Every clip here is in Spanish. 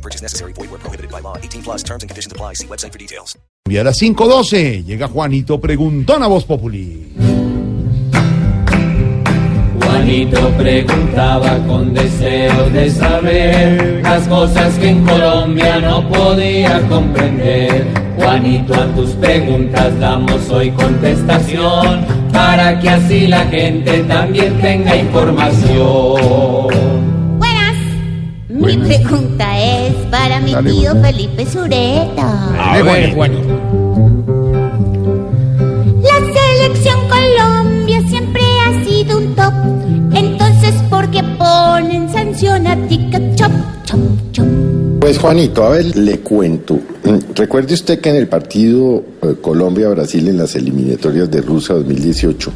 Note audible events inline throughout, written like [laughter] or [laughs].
No purchase necessary. Void where prohibited by law. 18 plus terms and conditions apply. See website for details. Y a las 5.12 llega Juanito Preguntón a Voz Populi. Juanito preguntaba con deseo de saber las cosas que en Colombia no podía comprender. Juanito, a tus preguntas damos hoy contestación para que así la gente también tenga información. Mi pregunta es para mi Dale, tío. Felipe Sureta. A ver, Juanito. La selección Colombia siempre ha sido un top. Entonces, ¿por qué ponen sanción a Ticket Chop? Chop, chop. Pues Juanito, a ver, le cuento. Mm, Recuerde usted que en el partido eh, Colombia-Brasil en las eliminatorias de Rusia 2018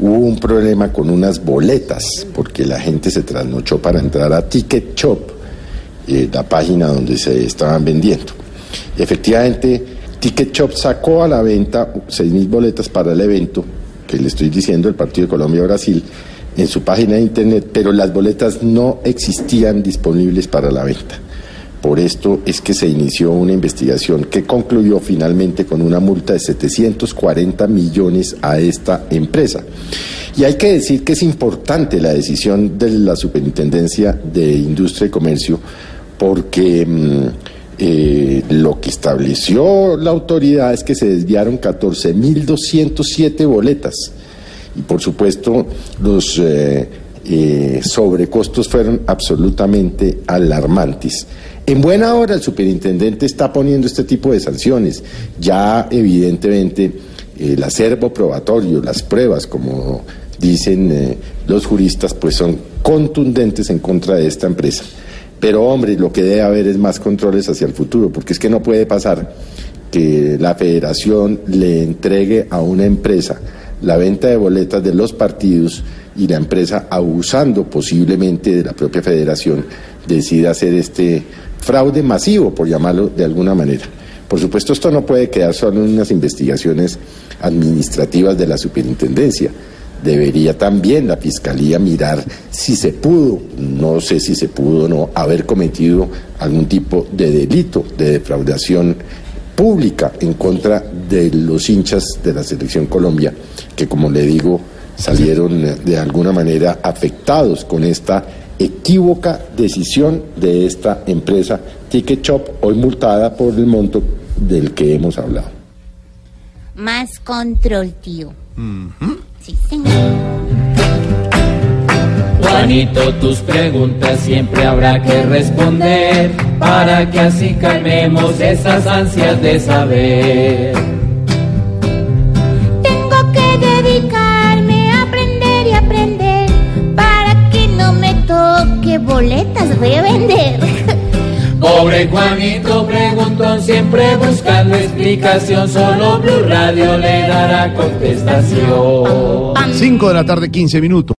hubo un problema con unas boletas, porque la gente se trasnochó para entrar a Ticket Shop, eh, la página donde se estaban vendiendo. Efectivamente, Ticket Shop sacó a la venta 6.000 boletas para el evento, que le estoy diciendo, el partido de Colombia-Brasil, en su página de internet, pero las boletas no existían disponibles para la venta. Por esto es que se inició una investigación que concluyó finalmente con una multa de 740 millones a esta empresa. Y hay que decir que es importante la decisión de la Superintendencia de Industria y Comercio porque mm, eh, lo que estableció la autoridad es que se desviaron 14.207 boletas. Y por supuesto, los eh, eh, sobrecostos fueron absolutamente alarmantes. En buena hora el superintendente está poniendo este tipo de sanciones. Ya evidentemente el acervo probatorio, las pruebas, como dicen eh, los juristas, pues son contundentes en contra de esta empresa. Pero hombre, lo que debe haber es más controles hacia el futuro, porque es que no puede pasar que la federación le entregue a una empresa la venta de boletas de los partidos y la empresa, abusando posiblemente de la propia federación, decida hacer este fraude masivo, por llamarlo de alguna manera. Por supuesto, esto no puede quedar solo en unas investigaciones administrativas de la superintendencia. Debería también la fiscalía mirar si se pudo, no sé si se pudo o no, haber cometido algún tipo de delito de defraudación pública en contra de los hinchas de la selección Colombia, que como le digo, salieron de alguna manera afectados con esta equívoca decisión de esta empresa Ticket Shop, hoy multada por el monto del que hemos hablado. Más control, tío. Sí, señor. Juanito, tus preguntas siempre habrá que responder para que así calmemos esas ansias de saber. Boletas revender. [laughs] Pobre Juanito preguntón siempre buscando explicación, solo Blue Radio le dará contestación. 5 de la tarde, 15 minutos.